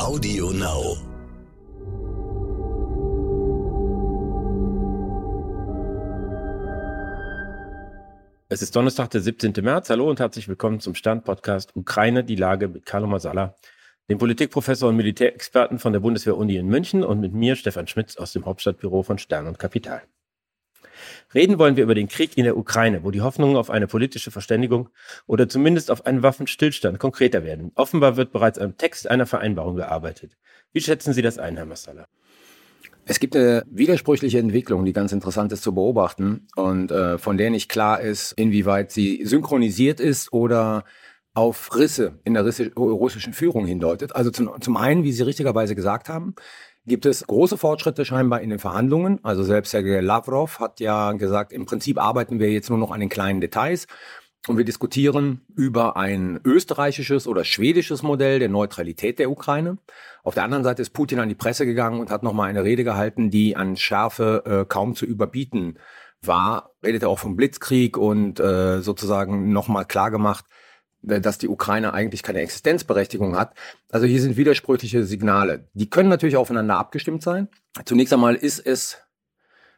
Audio Now. Es ist Donnerstag, der 17. März. Hallo und herzlich willkommen zum Stern-Podcast Ukraine, die Lage mit Carlo Masala, dem Politikprofessor und Militärexperten von der Bundeswehr-Uni in München und mit mir, Stefan Schmitz, aus dem Hauptstadtbüro von Stern und Kapital. Reden wollen wir über den Krieg in der Ukraine, wo die Hoffnungen auf eine politische Verständigung oder zumindest auf einen Waffenstillstand konkreter werden. Offenbar wird bereits am Text einer Vereinbarung gearbeitet. Wie schätzen Sie das ein, Herr Massala? Es gibt eine widersprüchliche Entwicklung, die ganz interessant ist zu beobachten und äh, von der nicht klar ist, inwieweit sie synchronisiert ist oder auf Risse in der russischen Führung hindeutet. Also zum, zum einen, wie Sie richtigerweise gesagt haben, gibt es große Fortschritte scheinbar in den Verhandlungen. Also selbst Sergei Lavrov hat ja gesagt, im Prinzip arbeiten wir jetzt nur noch an den kleinen Details. Und wir diskutieren über ein österreichisches oder schwedisches Modell der Neutralität der Ukraine. Auf der anderen Seite ist Putin an die Presse gegangen und hat nochmal eine Rede gehalten, die an Schärfe äh, kaum zu überbieten war. Redet er auch vom Blitzkrieg und äh, sozusagen nochmal klargemacht, äh, dass die Ukraine eigentlich keine Existenzberechtigung hat. Also hier sind widersprüchliche Signale. Die können natürlich aufeinander abgestimmt sein. Zunächst einmal ist es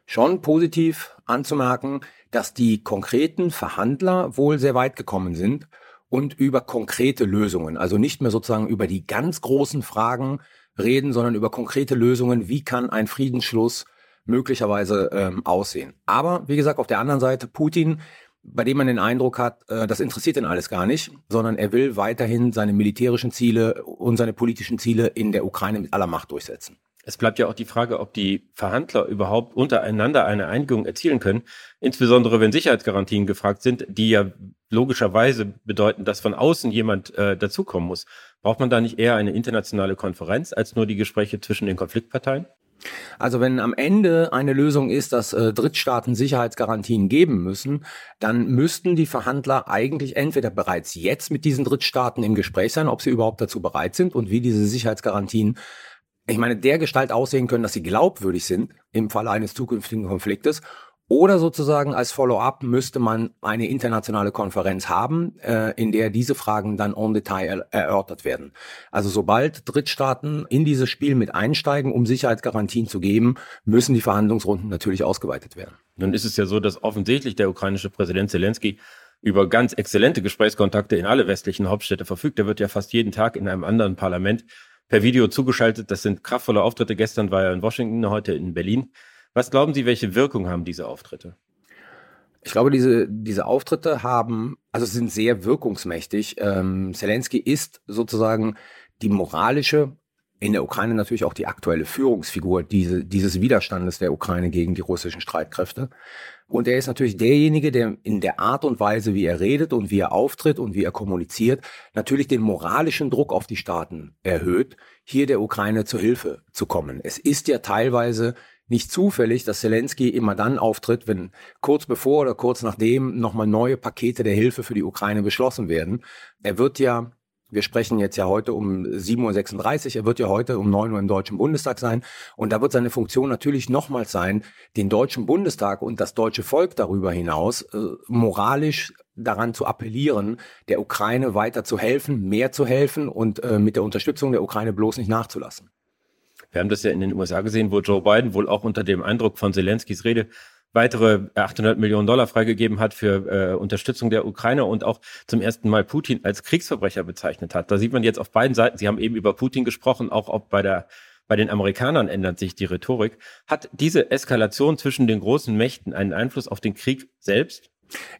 schon positiv anzumerken, dass die konkreten Verhandler wohl sehr weit gekommen sind und über konkrete Lösungen, also nicht mehr sozusagen über die ganz großen Fragen reden, sondern über konkrete Lösungen, wie kann ein Friedensschluss möglicherweise ähm, aussehen. Aber wie gesagt, auf der anderen Seite, Putin bei dem man den Eindruck hat, äh, das interessiert ihn alles gar nicht, sondern er will weiterhin seine militärischen Ziele und seine politischen Ziele in der Ukraine mit aller Macht durchsetzen. Es bleibt ja auch die Frage, ob die Verhandler überhaupt untereinander eine Einigung erzielen können, insbesondere wenn Sicherheitsgarantien gefragt sind, die ja logischerweise bedeuten, dass von außen jemand äh, dazukommen muss. Braucht man da nicht eher eine internationale Konferenz als nur die Gespräche zwischen den Konfliktparteien? Also wenn am Ende eine Lösung ist, dass äh, Drittstaaten Sicherheitsgarantien geben müssen, dann müssten die Verhandler eigentlich entweder bereits jetzt mit diesen Drittstaaten im Gespräch sein, ob sie überhaupt dazu bereit sind und wie diese Sicherheitsgarantien ich meine, der Gestalt aussehen können, dass sie glaubwürdig sind im Falle eines zukünftigen Konfliktes oder sozusagen als Follow-up müsste man eine internationale Konferenz haben, äh, in der diese Fragen dann en Detail erörtert werden. Also sobald Drittstaaten in dieses Spiel mit einsteigen, um Sicherheitsgarantien zu geben, müssen die Verhandlungsrunden natürlich ausgeweitet werden. Nun ist es ja so, dass offensichtlich der ukrainische Präsident Zelensky über ganz exzellente Gesprächskontakte in alle westlichen Hauptstädte verfügt. Er wird ja fast jeden Tag in einem anderen Parlament per Video zugeschaltet. Das sind kraftvolle Auftritte. Gestern war er in Washington, heute in Berlin. Was glauben Sie, welche Wirkung haben diese Auftritte? Ich glaube, diese, diese Auftritte haben, also sind sehr wirkungsmächtig. Ähm, Zelensky ist sozusagen die moralische, in der Ukraine natürlich auch die aktuelle Führungsfigur diese, dieses Widerstandes der Ukraine gegen die russischen Streitkräfte. Und er ist natürlich derjenige, der in der Art und Weise, wie er redet und wie er auftritt und wie er kommuniziert, natürlich den moralischen Druck auf die Staaten erhöht, hier der Ukraine zur Hilfe zu kommen. Es ist ja teilweise nicht zufällig, dass Zelensky immer dann auftritt, wenn kurz bevor oder kurz nachdem nochmal neue Pakete der Hilfe für die Ukraine beschlossen werden. Er wird ja wir sprechen jetzt ja heute um 7.36 Uhr. Er wird ja heute um 9 Uhr im Deutschen Bundestag sein. Und da wird seine Funktion natürlich nochmals sein, den Deutschen Bundestag und das deutsche Volk darüber hinaus äh, moralisch daran zu appellieren, der Ukraine weiter zu helfen, mehr zu helfen und äh, mit der Unterstützung der Ukraine bloß nicht nachzulassen. Wir haben das ja in den USA gesehen, wo Joe Biden wohl auch unter dem Eindruck von Zelenskys Rede weitere 800 Millionen Dollar freigegeben hat für äh, Unterstützung der Ukraine und auch zum ersten Mal Putin als Kriegsverbrecher bezeichnet hat. Da sieht man jetzt auf beiden Seiten, Sie haben eben über Putin gesprochen, auch ob bei der bei den Amerikanern ändert sich die Rhetorik. Hat diese Eskalation zwischen den großen Mächten einen Einfluss auf den Krieg selbst?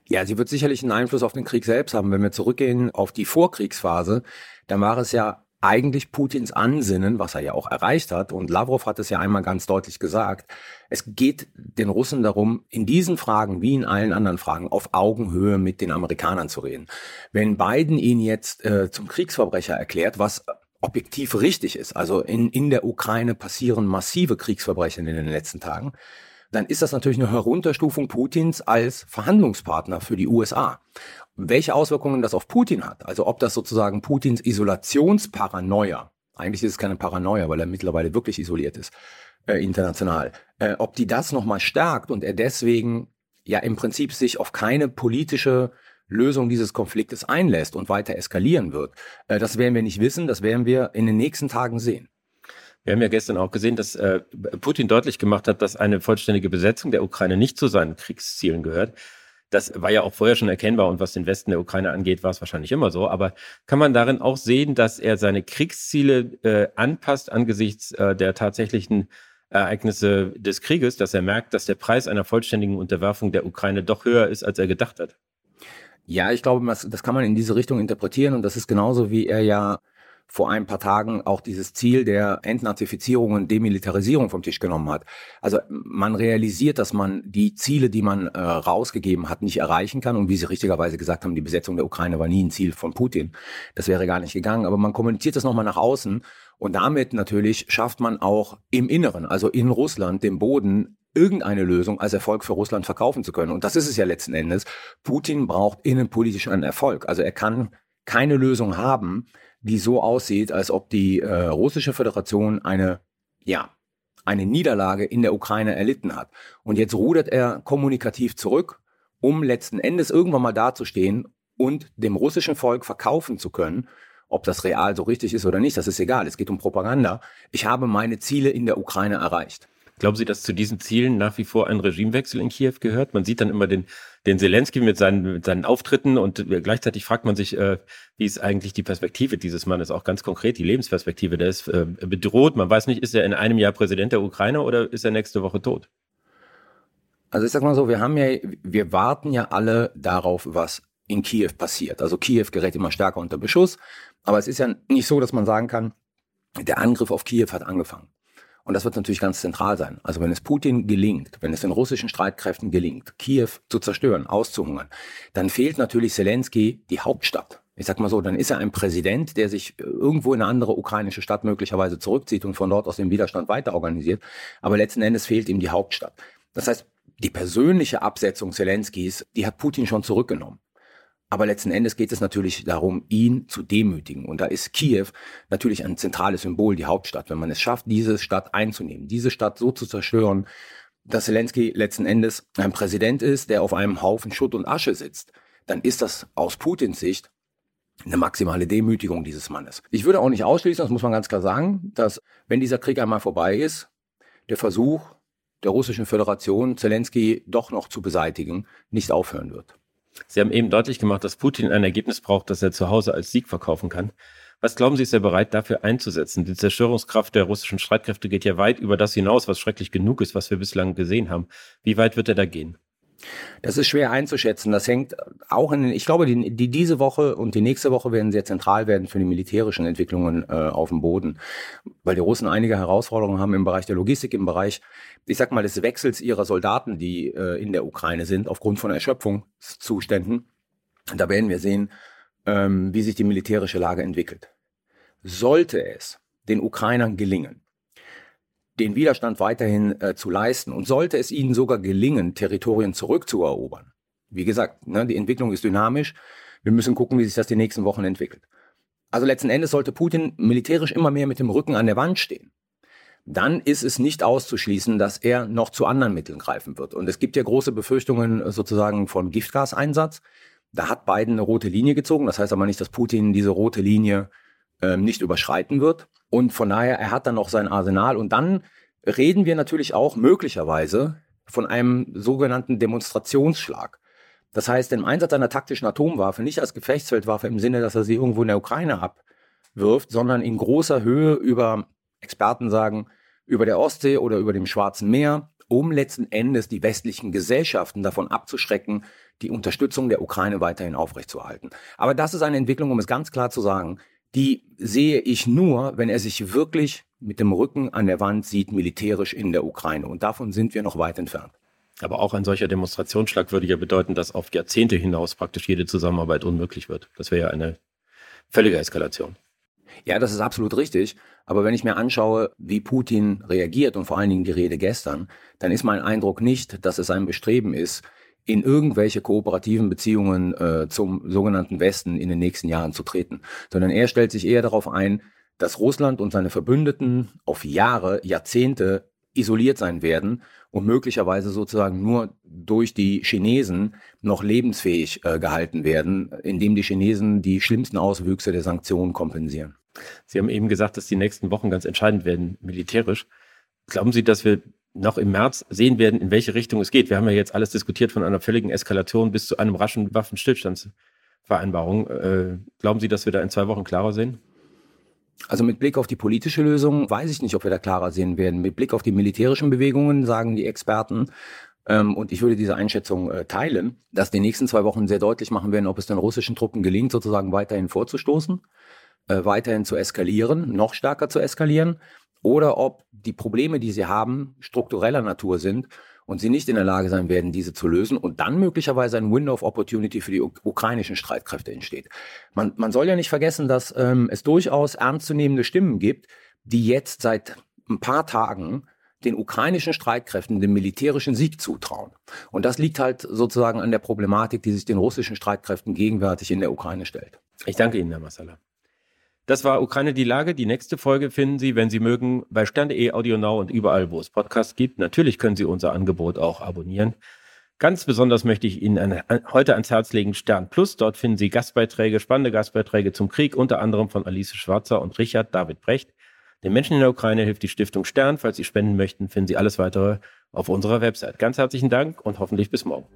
Ja, sie wird sicherlich einen Einfluss auf den Krieg selbst haben. Wenn wir zurückgehen auf die Vorkriegsphase, dann war es ja eigentlich Putins Ansinnen, was er ja auch erreicht hat, und Lavrov hat es ja einmal ganz deutlich gesagt, es geht den Russen darum, in diesen Fragen wie in allen anderen Fragen auf Augenhöhe mit den Amerikanern zu reden. Wenn Biden ihn jetzt äh, zum Kriegsverbrecher erklärt, was objektiv richtig ist, also in, in der Ukraine passieren massive Kriegsverbrechen in den letzten Tagen, dann ist das natürlich eine Herunterstufung Putins als Verhandlungspartner für die USA. Welche Auswirkungen das auf Putin hat, also ob das sozusagen Putins Isolationsparanoia, eigentlich ist es keine Paranoia, weil er mittlerweile wirklich isoliert ist, äh, international, äh, ob die das nochmal stärkt und er deswegen ja im Prinzip sich auf keine politische Lösung dieses Konfliktes einlässt und weiter eskalieren wird. Äh, das werden wir nicht wissen, das werden wir in den nächsten Tagen sehen. Wir haben ja gestern auch gesehen, dass äh, Putin deutlich gemacht hat, dass eine vollständige Besetzung der Ukraine nicht zu seinen Kriegszielen gehört. Das war ja auch vorher schon erkennbar und was den Westen der Ukraine angeht, war es wahrscheinlich immer so. Aber kann man darin auch sehen, dass er seine Kriegsziele äh, anpasst angesichts äh, der tatsächlichen Ereignisse des Krieges, dass er merkt, dass der Preis einer vollständigen Unterwerfung der Ukraine doch höher ist, als er gedacht hat? Ja, ich glaube, das, das kann man in diese Richtung interpretieren und das ist genauso, wie er ja vor ein paar Tagen auch dieses Ziel der Entnazifizierung und Demilitarisierung vom Tisch genommen hat. Also man realisiert, dass man die Ziele, die man äh, rausgegeben hat, nicht erreichen kann. Und wie Sie richtigerweise gesagt haben, die Besetzung der Ukraine war nie ein Ziel von Putin. Das wäre gar nicht gegangen. Aber man kommuniziert das nochmal nach außen. Und damit natürlich schafft man auch im Inneren, also in Russland, den Boden irgendeine Lösung als Erfolg für Russland verkaufen zu können. Und das ist es ja letzten Endes. Putin braucht innenpolitisch einen Erfolg. Also er kann keine Lösung haben, die so aussieht, als ob die äh, russische Föderation eine, ja, eine Niederlage in der Ukraine erlitten hat. Und jetzt rudert er kommunikativ zurück, um letzten Endes irgendwann mal dazustehen und dem russischen Volk verkaufen zu können, ob das real so richtig ist oder nicht, das ist egal. Es geht um Propaganda. Ich habe meine Ziele in der Ukraine erreicht. Glauben Sie, dass zu diesen Zielen nach wie vor ein Regimewechsel in Kiew gehört? Man sieht dann immer den, den Zelensky mit seinen, mit seinen Auftritten und äh, gleichzeitig fragt man sich, äh, wie ist eigentlich die Perspektive dieses Mannes, auch ganz konkret die Lebensperspektive. Der ist äh, bedroht. Man weiß nicht, ist er in einem Jahr Präsident der Ukraine oder ist er nächste Woche tot? Also ich sag mal so, wir haben ja, wir warten ja alle darauf, was in Kiew passiert. Also Kiew gerät immer stärker unter Beschuss. Aber es ist ja nicht so, dass man sagen kann, der Angriff auf Kiew hat angefangen. Und das wird natürlich ganz zentral sein. Also wenn es Putin gelingt, wenn es den russischen Streitkräften gelingt, Kiew zu zerstören, auszuhungern, dann fehlt natürlich Zelensky die Hauptstadt. Ich sag mal so, dann ist er ein Präsident, der sich irgendwo in eine andere ukrainische Stadt möglicherweise zurückzieht und von dort aus den Widerstand weiter organisiert. Aber letzten Endes fehlt ihm die Hauptstadt. Das heißt, die persönliche Absetzung Zelenskys, die hat Putin schon zurückgenommen. Aber letzten Endes geht es natürlich darum, ihn zu demütigen. Und da ist Kiew natürlich ein zentrales Symbol, die Hauptstadt. Wenn man es schafft, diese Stadt einzunehmen, diese Stadt so zu zerstören, dass Zelensky letzten Endes ein Präsident ist, der auf einem Haufen Schutt und Asche sitzt, dann ist das aus Putins Sicht eine maximale Demütigung dieses Mannes. Ich würde auch nicht ausschließen, das muss man ganz klar sagen, dass wenn dieser Krieg einmal vorbei ist, der Versuch der russischen Föderation, Zelensky doch noch zu beseitigen, nicht aufhören wird. Sie haben eben deutlich gemacht, dass Putin ein Ergebnis braucht, das er zu Hause als Sieg verkaufen kann. Was glauben Sie, ist er bereit, dafür einzusetzen? Die Zerstörungskraft der russischen Streitkräfte geht ja weit über das hinaus, was schrecklich genug ist, was wir bislang gesehen haben. Wie weit wird er da gehen? Das ist schwer einzuschätzen. Das hängt auch in, ich glaube, die, die diese Woche und die nächste Woche werden sehr zentral werden für die militärischen Entwicklungen äh, auf dem Boden, weil die Russen einige Herausforderungen haben im Bereich der Logistik, im Bereich, ich sag mal, des Wechsels ihrer Soldaten, die äh, in der Ukraine sind, aufgrund von Erschöpfungszuständen. Da werden wir sehen, ähm, wie sich die militärische Lage entwickelt. Sollte es den Ukrainern gelingen, den Widerstand weiterhin äh, zu leisten. Und sollte es ihnen sogar gelingen, Territorien zurückzuerobern, wie gesagt, ne, die Entwicklung ist dynamisch, wir müssen gucken, wie sich das die nächsten Wochen entwickelt. Also letzten Endes sollte Putin militärisch immer mehr mit dem Rücken an der Wand stehen. Dann ist es nicht auszuschließen, dass er noch zu anderen Mitteln greifen wird. Und es gibt ja große Befürchtungen äh, sozusagen von Giftgaseinsatz. Da hat Biden eine rote Linie gezogen. Das heißt aber nicht, dass Putin diese rote Linie äh, nicht überschreiten wird. Und von daher, er hat dann noch sein Arsenal. Und dann reden wir natürlich auch möglicherweise von einem sogenannten Demonstrationsschlag. Das heißt, im Einsatz einer taktischen Atomwaffe, nicht als Gefechtsfeldwaffe im Sinne, dass er sie irgendwo in der Ukraine abwirft, sondern in großer Höhe über, Experten sagen, über der Ostsee oder über dem Schwarzen Meer, um letzten Endes die westlichen Gesellschaften davon abzuschrecken, die Unterstützung der Ukraine weiterhin aufrechtzuerhalten. Aber das ist eine Entwicklung, um es ganz klar zu sagen, die sehe ich nur, wenn er sich wirklich mit dem Rücken an der Wand sieht, militärisch in der Ukraine. Und davon sind wir noch weit entfernt. Aber auch ein solcher Demonstrationsschlag würde ja bedeuten, dass auf Jahrzehnte hinaus praktisch jede Zusammenarbeit unmöglich wird. Das wäre ja eine völlige Eskalation. Ja, das ist absolut richtig. Aber wenn ich mir anschaue, wie Putin reagiert und vor allen Dingen die Rede gestern, dann ist mein Eindruck nicht, dass es ein Bestreben ist, in irgendwelche kooperativen Beziehungen äh, zum sogenannten Westen in den nächsten Jahren zu treten, sondern er stellt sich eher darauf ein, dass Russland und seine Verbündeten auf Jahre, Jahrzehnte isoliert sein werden und möglicherweise sozusagen nur durch die Chinesen noch lebensfähig äh, gehalten werden, indem die Chinesen die schlimmsten Auswüchse der Sanktionen kompensieren. Sie haben eben gesagt, dass die nächsten Wochen ganz entscheidend werden, militärisch. Glauben Sie, dass wir noch im März sehen werden, in welche Richtung es geht? Wir haben ja jetzt alles diskutiert von einer völligen Eskalation bis zu einem raschen Waffenstillstandsvereinbarung. Äh, glauben Sie, dass wir da in zwei Wochen klarer sehen? Also mit Blick auf die politische Lösung weiß ich nicht, ob wir da klarer sehen werden. Mit Blick auf die militärischen Bewegungen sagen die Experten, ähm, und ich würde diese Einschätzung äh, teilen, dass die nächsten zwei Wochen sehr deutlich machen werden, ob es den russischen Truppen gelingt, sozusagen weiterhin vorzustoßen, äh, weiterhin zu eskalieren, noch stärker zu eskalieren, oder ob die Probleme, die sie haben, struktureller Natur sind und sie nicht in der Lage sein werden, diese zu lösen und dann möglicherweise ein Window of Opportunity für die ukrainischen Streitkräfte entsteht. Man, man soll ja nicht vergessen, dass ähm, es durchaus ernstzunehmende Stimmen gibt, die jetzt seit ein paar Tagen den ukrainischen Streitkräften den militärischen Sieg zutrauen. Und das liegt halt sozusagen an der Problematik, die sich den russischen Streitkräften gegenwärtig in der Ukraine stellt. Ich danke Ihnen, Herr Massala. Das war Ukraine die Lage. Die nächste Folge finden Sie, wenn Sie mögen, bei Stern.de, Audio Now und überall, wo es Podcasts gibt. Natürlich können Sie unser Angebot auch abonnieren. Ganz besonders möchte ich Ihnen an, heute ans Herz legen Stern Plus. Dort finden Sie Gastbeiträge, spannende Gastbeiträge zum Krieg, unter anderem von Alice Schwarzer und Richard David Brecht. Den Menschen in der Ukraine hilft die Stiftung Stern. Falls Sie spenden möchten, finden Sie alles weitere auf unserer Website. Ganz herzlichen Dank und hoffentlich bis morgen.